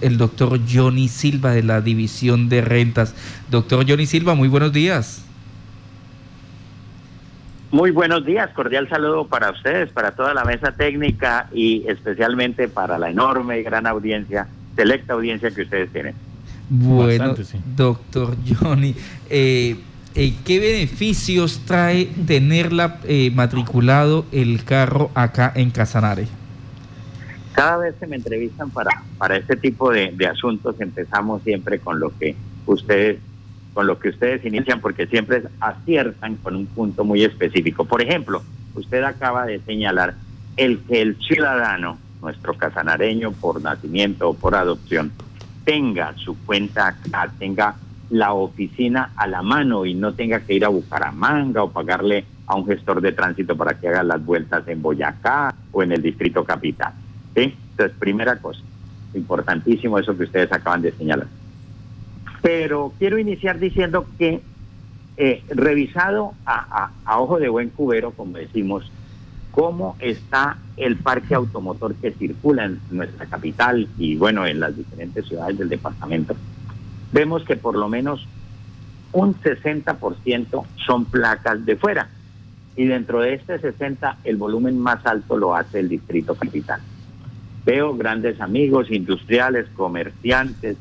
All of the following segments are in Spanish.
el doctor Johnny Silva de la División de Rentas. Doctor Johnny Silva, muy buenos días. Muy buenos días, cordial saludo para ustedes, para toda la mesa técnica y especialmente para la enorme y gran audiencia, selecta audiencia que ustedes tienen. Bueno, doctor Johnny, eh, eh, ¿qué beneficios trae tenerla eh, matriculado el carro acá en Casanare? Cada vez que me entrevistan para, para este tipo de, asuntos empezamos siempre con lo que ustedes con lo que ustedes inician porque siempre aciertan con un punto muy específico. Por ejemplo, usted acaba de señalar el que el ciudadano, nuestro casanareño por nacimiento o por adopción, tenga su cuenta acá, tenga la oficina a la mano y no tenga que ir a Bucaramanga o pagarle a un gestor de tránsito para que haga las vueltas en Boyacá o en el distrito capital. Entonces, primera cosa, importantísimo eso que ustedes acaban de señalar. Pero quiero iniciar diciendo que, eh, revisado a, ojo de buen cubero, como decimos, cómo está el parque automotor que circula en nuestra capital y, bueno, en las diferentes ciudades del departamento, vemos que por lo menos un 60% son placas de fuera. Y dentro de este 60, el volumen más alto lo hace el distrito capital. Veo grandes amigos, industriales, comerciantes,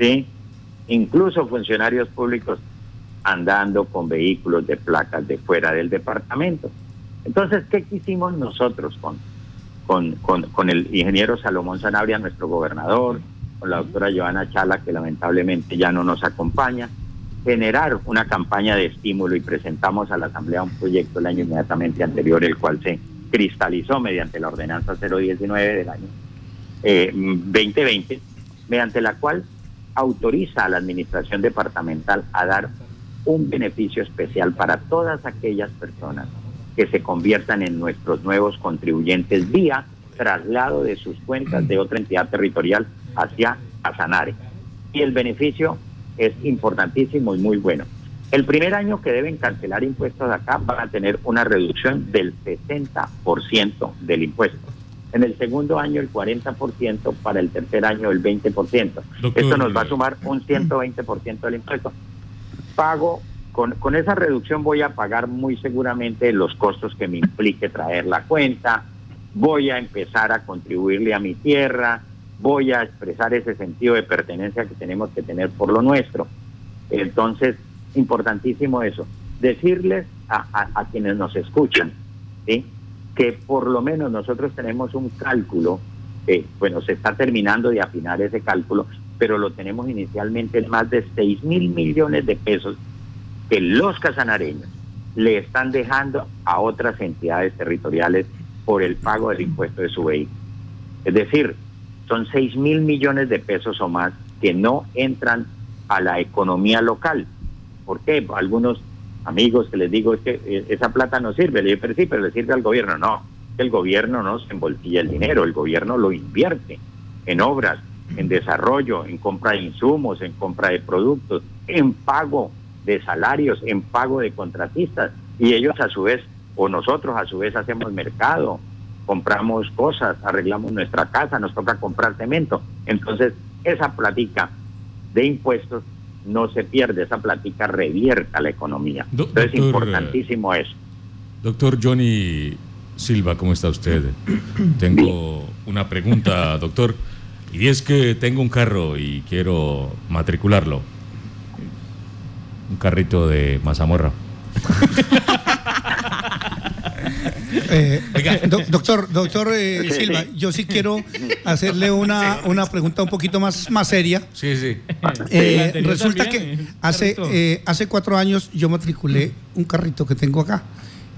¿sí? incluso funcionarios públicos andando con vehículos de placas de fuera del departamento. Entonces, ¿qué quisimos nosotros con, con, con, el ingeniero Salomón Sanabria, nuestro gobernador, con la doctora Joana Chala, que lamentablemente ya no nos acompaña? Generar una campaña de estímulo y presentamos a la Asamblea un proyecto el año inmediatamente anterior, el cual se cristalizó mediante la ordenanza 019 del año 2020, eh, mediante la cual autoriza a la administración departamental a dar un beneficio especial para todas aquellas personas que se conviertan en nuestros nuevos contribuyentes vía traslado de sus cuentas de otra entidad territorial hacia Asanare. Y el beneficio es importantísimo y muy bueno. El primer año que deben cancelar impuestos acá van a tener una reducción del 60% del impuesto. En el segundo año el 40%, para el tercer año el 20%. Esto nos va a sumar un 120% del impuesto. Pago, con, con esa reducción voy a pagar muy seguramente los costos que me implique traer la cuenta, voy a empezar a contribuirle a mi tierra, voy a expresar ese sentido de pertenencia que tenemos que tener por lo nuestro. Entonces, importantísimo eso. Decirles a, quienes nos escuchan que por lo menos nosotros tenemos un cálculo, bueno, se está terminando de afinar ese cálculo, pero lo tenemos inicialmente en más de 6 mil millones de pesos que los casanareños le están dejando a otras entidades territoriales por el pago del impuesto de su vehículo. Es decir, son 6 mil millones de pesos o más que no entran a la economía local, ¿Por qué? Algunos amigos que les digo es que eh, esa plata no sirve, le digo, pero sí, pero le sirve al gobierno. No, el gobierno no se embolsilla el dinero, el gobierno lo invierte en obras, en desarrollo, en compra de insumos, en compra de productos, en pago de salarios, en pago de contratistas. Y ellos a su vez, o nosotros a su vez hacemos mercado, compramos cosas, arreglamos nuestra casa, nos toca comprar cemento. Entonces, esa platica de impuestos no se pierde, esa plática revierta la economía. Entonces es importantísimo eso. Doctor Johnny Silva, ¿cómo está usted? tengo una pregunta, doctor, y es que tengo un carro y quiero matricularlo. Un carrito de mazamorra. Eh, doctor, doctor eh, Silva, yo sí quiero hacerle una, una pregunta un poquito más, más seria. Sí, sí. Eh, resulta que hace, hace cuatro años yo matriculé un carrito que tengo acá.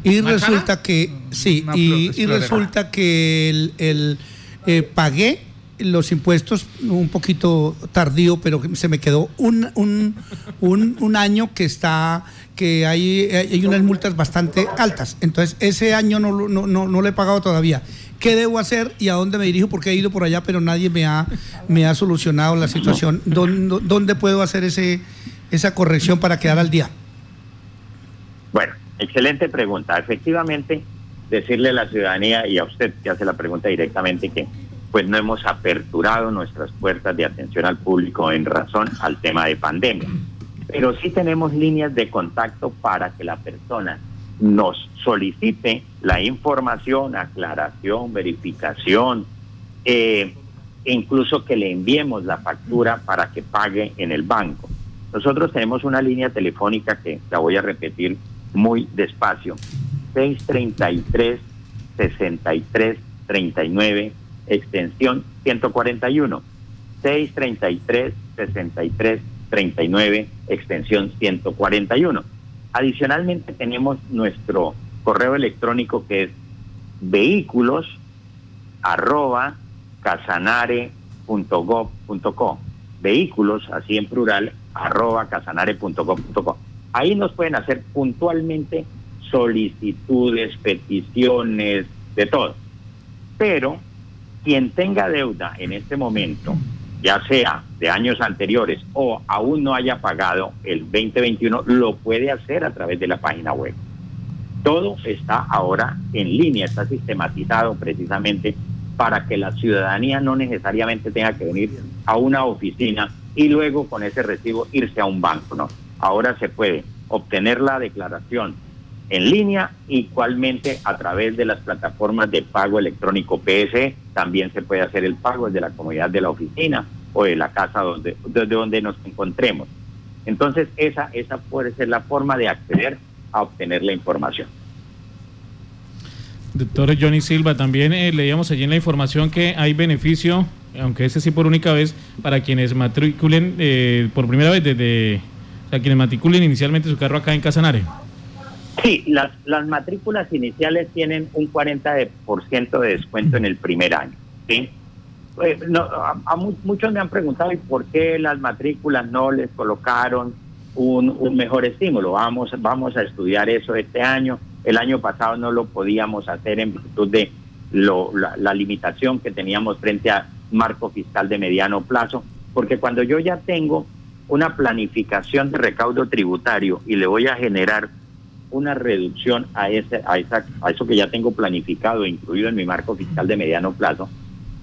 Y resulta que, sí, y, resulta que el, el pagué los impuestos un poquito tardío, pero se me quedó un, un, un, un año que está que hay, hay unas multas bastante altas. Entonces, ese año no, no, no, no lo he pagado todavía. ¿Qué debo hacer y a dónde me dirijo? Porque he ido por allá, pero nadie me ha, me ha solucionado la situación. ¿Dónde, ¿Dónde puedo hacer ese, esa corrección para quedar al día? Bueno, excelente pregunta. Efectivamente, decirle a la ciudadanía y a usted que hace la pregunta directamente que pues no hemos aperturado nuestras puertas de atención al público en razón al tema de pandemia. Pero sí tenemos líneas de contacto para que la persona nos solicite la información, aclaración, verificación, e incluso que le enviemos la factura para que pague en el banco. Nosotros tenemos una línea telefónica que la voy a repetir muy despacio, 633 63 39 extensión 141 633 63 39 extensión 141 Adicionalmente tenemos nuestro correo electrónico que es vehículos arroba casanare.gov.co vehículos, así en plural, arroba casanare.gov.co. Ahí nos pueden hacer puntualmente solicitudes, peticiones, de todo. Pero quien tenga deuda en este momento ya sea de años anteriores o aún no haya pagado el 2021, lo puede hacer a través de la página web. Todo está ahora en línea, está sistematizado precisamente para que la ciudadanía no necesariamente tenga que venir a una oficina y luego con ese recibo irse a un banco, no. Ahora se puede obtener la declaración en línea, igualmente a través de las plataformas de pago electrónico PSE, también se puede hacer el pago desde la comunidad de la oficina o de la casa donde, desde donde nos encontremos. Entonces, esa, esa puede ser la forma de acceder a obtener la información. Doctor Johnny Silva, también eh, leíamos allí en la información que hay beneficio, aunque ese sí por única vez, para quienes matriculen eh, por primera vez desde, o quienes matriculen inicialmente su carro acá en Casanare. Sí, las, las matrículas iniciales tienen un 40% de descuento en el primer año. ¿sí? Eh, a, muchos me han preguntado por qué las matrículas no les colocaron un, mejor estímulo. Vamos, vamos a estudiar eso este año. El año pasado no lo podíamos hacer en virtud de lo, la limitación que teníamos frente a marco fiscal de mediano plazo, porque cuando yo ya tengo una planificación de recaudo tributario y le voy a generar una reducción a, ese, a, esa, a eso que ya tengo planificado, incluido en mi marco fiscal de mediano plazo,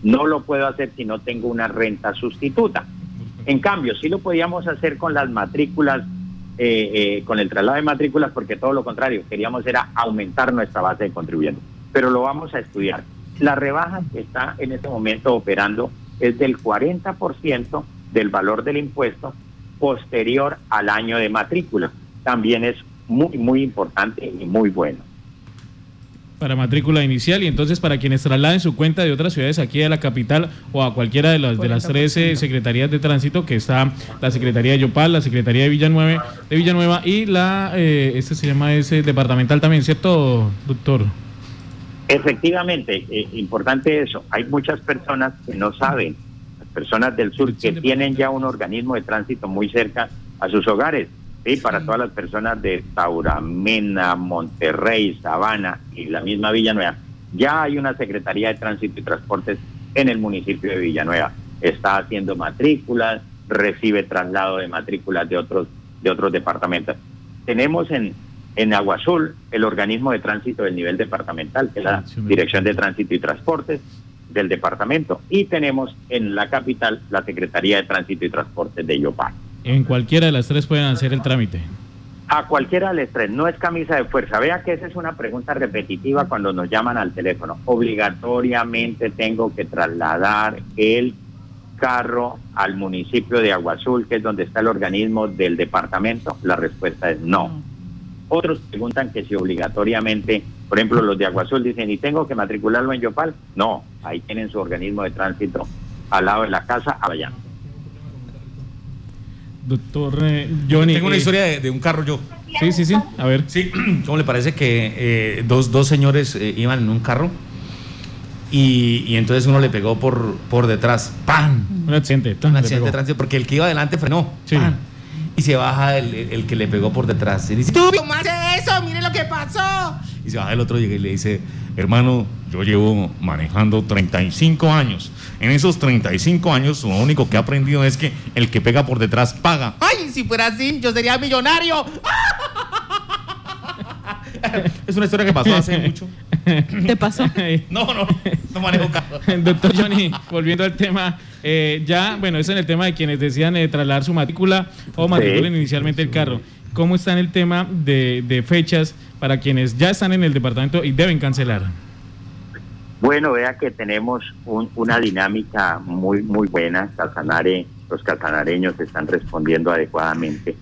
no lo puedo hacer si no tengo una renta sustituta. En cambio, sí lo podíamos hacer con las matrículas, eh, eh, con el traslado de matrículas, porque todo lo contrario, queríamos era aumentar nuestra base de contribuyentes. Pero lo vamos a estudiar. La rebaja que está en este momento operando es del 40% del valor del impuesto posterior al año de matrícula. También es muy, muy importante y muy bueno. Para matrícula inicial y entonces para quienes trasladen su cuenta de otras ciudades aquí a la capital o a cualquiera de las de las 13 secretarías de tránsito que está la Secretaría de Yopal, la Secretaría de Villanueva, de Villanueva y la eh, este se llama ese departamental también, ¿cierto, doctor? Efectivamente, eh, importante eso. Hay muchas personas que no saben, las personas del sur que tienen ya un organismo de tránsito muy cerca a sus hogares ¿sí? para todas las personas de Tauramena, Monterrey, Sabana y la misma Villanueva. Ya hay una Secretaría de Tránsito y Transportes en el municipio de Villanueva. Está haciendo matrículas, recibe traslado de matrículas de otros, de otros departamentos. Tenemos en, en Agua Azul el organismo de tránsito del nivel departamental, que es la Dirección de Tránsito y Transportes del departamento. Y tenemos en la capital la Secretaría de Tránsito y Transportes de Yopal. En cualquiera de las tres pueden hacer el trámite. A cualquiera de las tres, no es camisa de fuerza. Vea que esa es una pregunta repetitiva cuando nos llaman al teléfono. Obligatoriamente tengo que trasladar el carro al municipio de Agua Azul, que es donde está el organismo del departamento. La respuesta es no. Otros preguntan que si obligatoriamente, por ejemplo, los de Agua Azul dicen, ¿y tengo que matricularlo en Yopal? No, ahí tienen su organismo de tránsito al lado de la casa, allá. Doctor eh, Johnny. Tengo una eh, historia de, un carro yo. Sí, sí, sí. A ver. Sí, ¿cómo le parece que eh, dos, dos señores iban en un carro? Y, y, entonces uno le pegó por, por detrás. ¡Pam! Un accidente. Un accidente de tránsito porque el que iba adelante frenó. Sí. Y se baja el, el, que le pegó por detrás. Y dice: ¡Tú, eso! ¡Mire lo que pasó! Y se baja el otro y le dice: Hermano, yo llevo manejando 35 años en esos 35 años, lo único que he aprendido es que el que pega por detrás paga. ¡Ay, si fuera así, yo sería millonario! es una historia que pasó hace mucho. ¿Te pasó? no, no, no manejo carro. Doctor Johnny, volviendo al tema, eh, ya, bueno, eso en el tema de quienes decían eh, trasladar su matrícula o matriculen inicialmente el carro. ¿Cómo está en el tema de, fechas para quienes ya están en el departamento y deben cancelar? Bueno, vea que tenemos una dinámica muy muy buena. Los casanareños están respondiendo adecuadamente.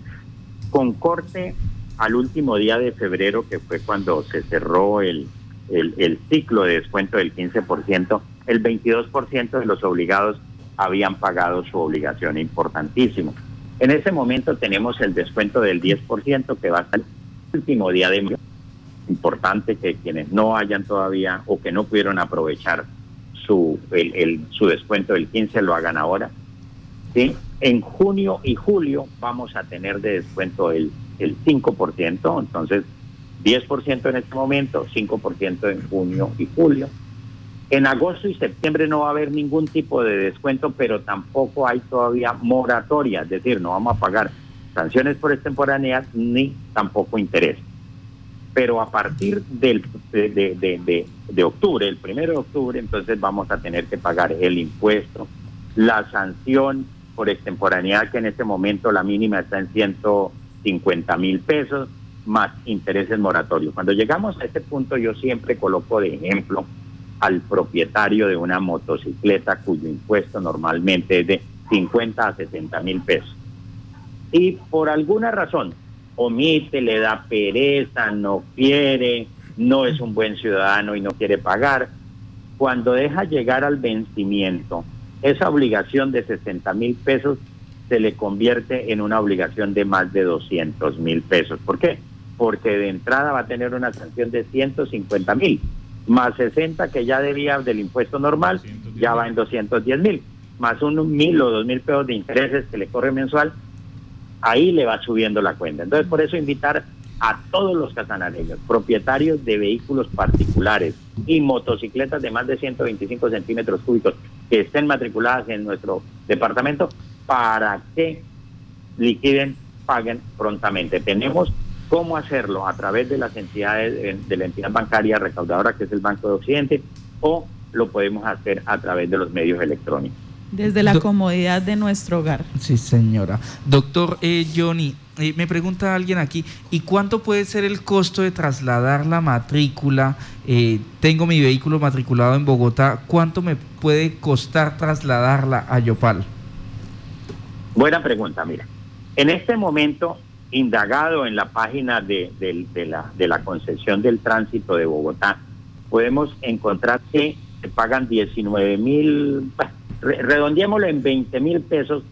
Con corte al último día de febrero, que fue cuando se cerró el, el, ciclo de descuento del 15%, el 22% de los obligados habían pagado su obligación, importantísimo. En ese momento tenemos el descuento del 10% que va hasta el último día de mayo. Importante que quienes no hayan todavía o que no pudieron aprovechar su, el, su descuento del 15 lo hagan ahora. ¿sí? En junio y julio vamos a tener de descuento el el 5%, entonces 10% en este momento, 5% en junio y julio. En agosto y septiembre no va a haber ningún tipo de descuento, pero tampoco hay todavía moratoria, es decir, no vamos a pagar sanciones por extemporaneas ni tampoco interés. Pero a partir del, de, de, de, octubre, el primero de octubre, entonces vamos a tener que pagar el impuesto, la sanción por extemporaneidad, que en este momento la mínima está en 100 50 mil pesos más intereses moratorios. Cuando llegamos a este punto yo siempre coloco de ejemplo al propietario de una motocicleta cuyo impuesto normalmente es de 50 a 60 mil pesos. Y por alguna razón omite, le da pereza, no quiere, no es un buen ciudadano y no quiere pagar, cuando deja llegar al vencimiento esa obligación de 60 mil pesos se le convierte en una obligación de más de 200 mil pesos. ¿Por qué? Porque de entrada va a tener una sanción de 150 mil, más 60 que ya debía del impuesto normal, ya va en 210 mil, más un mil o dos mil pesos de intereses que le corre mensual, ahí le va subiendo la cuenta. Entonces, por eso invitar a todos los casanareños, propietarios de vehículos particulares y motocicletas de más de 125 centímetros cúbicos que estén matriculadas en nuestro departamento, para que liquiden, paguen prontamente. Tenemos cómo hacerlo a través de las entidades eh, de la entidad bancaria recaudadora que es el Banco de Occidente o lo podemos hacer a través de los medios electrónicos. Desde la comodidad de nuestro hogar. Sí, señora. Doctor eh, Johnny, eh, me pregunta alguien aquí, ¿y cuánto puede ser el costo de trasladar la matrícula? tengo mi vehículo matriculado en Bogotá, ¿cuánto me puede costar trasladarla a Yopal? Buena pregunta, mira. En este momento, indagado en la página de, la, de la concesión del tránsito de Bogotá, podemos encontrar que se pagan 19 mil, redondeémoslo en 20 mil pesos,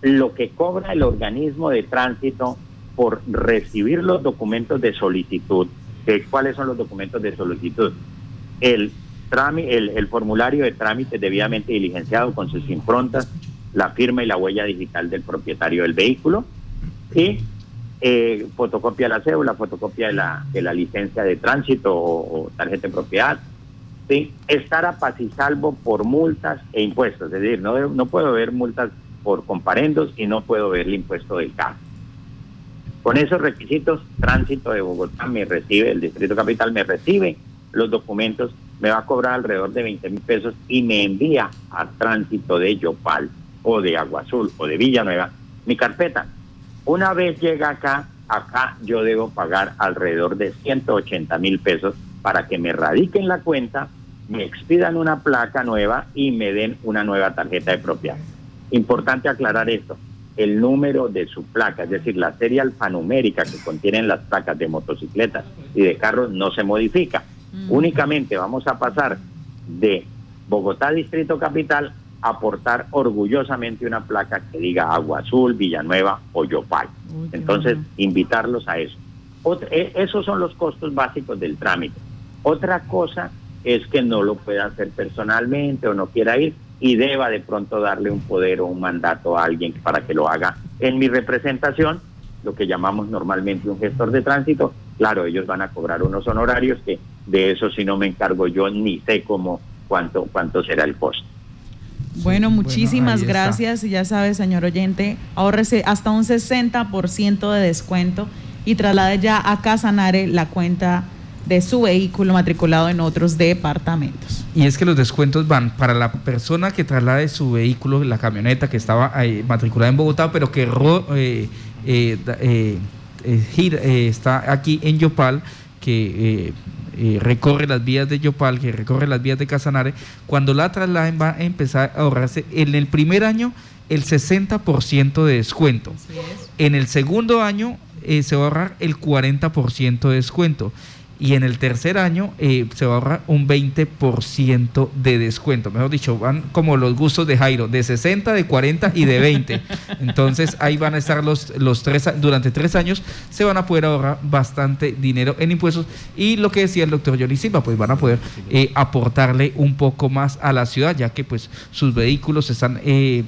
lo que cobra el organismo de tránsito por recibir los documentos de solicitud. ¿Cuáles son los documentos de solicitud? El, el, el formulario de trámite debidamente diligenciado con sus improntas, la firma y la huella digital del propietario del vehículo y eh, fotocopia de la cédula, fotocopia de la, de la licencia de tránsito o, tarjeta de propiedad. ¿Sí? Estar a paz y salvo por multas e impuestos, es decir, no, no puedo ver multas por comparendos y no puedo ver el impuesto del carro. Con esos requisitos, Tránsito de Bogotá me recibe, el Distrito Capital me recibe los documentos, me va a cobrar alrededor de 20 mil pesos y me envía a Tránsito de Yopal o de Agua Azul o de Villanueva mi carpeta. Una vez llega acá, acá yo debo pagar alrededor de 180 mil pesos para que me radiquen la cuenta, me expidan una placa nueva y me den una nueva tarjeta de propiedad. Importante aclarar esto, el número de su placa, es decir, la serie alfanumérica que contienen las placas de motocicletas y de carros no se modifica. Mm. Únicamente vamos a pasar de Bogotá Distrito Capital aportar orgullosamente una placa que diga Agua Azul, Villanueva o Yopal. Entonces, invitarlos a eso. E, esos son los costos básicos del trámite. Otra cosa es que no lo pueda hacer personalmente o no quiera ir y deba de pronto darle un poder o un mandato a alguien para que lo haga en mi representación, lo que llamamos normalmente un gestor de tránsito. Claro, ellos van a cobrar unos honorarios que de eso si no me encargo yo ni sé cómo cuánto cuánto será el costo. Bueno, muchísimas gracias. Y ya sabe, señor oyente, ahorrese hasta un 60% de descuento y traslade ya a Casanare la cuenta de su vehículo matriculado en otros departamentos. Y es que los descuentos van para la persona que traslade su vehículo, la camioneta que estaba matriculada en Bogotá, pero que eh, eh, eh, eh, está aquí en Yopal, que recorre las vías de Yopal, que recorre las vías de Casanare, cuando la trasladen va a empezar a ahorrarse en el primer año el 60% de descuento. En el segundo año se va a ahorrar el 40% de descuento y en el tercer año eh, se va a ahorrar un 20% de descuento. Mejor dicho, van como los gustos de Jairo, de 60, de 40 y de 20. Entonces ahí van a estar los, los tres, durante tres años se van a poder ahorrar bastante dinero en impuestos y lo que decía el doctor Johnny Silva, pues van a poder eh, aportarle un poco más a la ciudad, ya que pues sus vehículos están... Eh,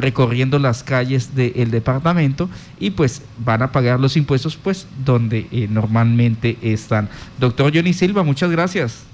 recorriendo las calles del departamento y pues van a pagar los impuestos pues donde eh, normalmente están. Doctor Johnny Silva, muchas gracias.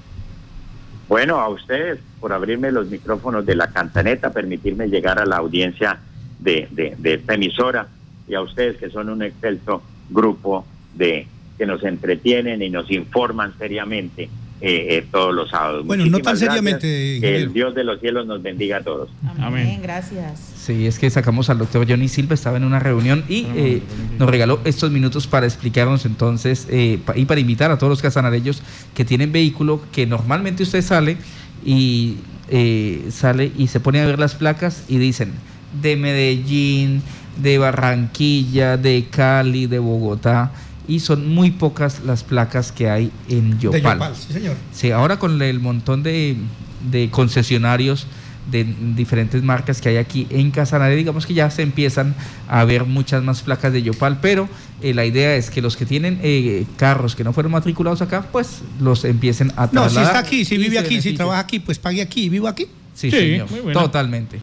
Bueno, a ustedes por abrirme los micrófonos de la cantaneta, permitirme llegar a la audiencia de, de esta emisora y a ustedes que son un excelso grupo de que nos entretienen y nos informan seriamente eh, eh, todos los sábados. Bueno, no tan seriamente. Que el Dios de los cielos nos bendiga a todos. Amén. Gracias. Sí, es que sacamos al doctor Johnny Silva, estaba en una reunión y eh, nos regaló estos minutos para explicarnos entonces y para invitar a todos los casanareños que tienen vehículo, que normalmente usted sale y sale y se pone a ver las placas y dicen de Medellín, de Barranquilla, de Cali, de Bogotá y son muy pocas las placas que hay en Yopal. De sí, señor. Sí, ahora con el montón de, concesionarios de diferentes marcas que hay aquí en Casanare, digamos que ya se empiezan a ver muchas más placas de Yopal, pero eh, la idea es que los que tienen eh, carros que no fueron matriculados acá, pues los empiecen a trasladar. No, si está aquí, si vive aquí, si trabaja aquí, pues pague aquí, vivo aquí. Sí, señor, totalmente.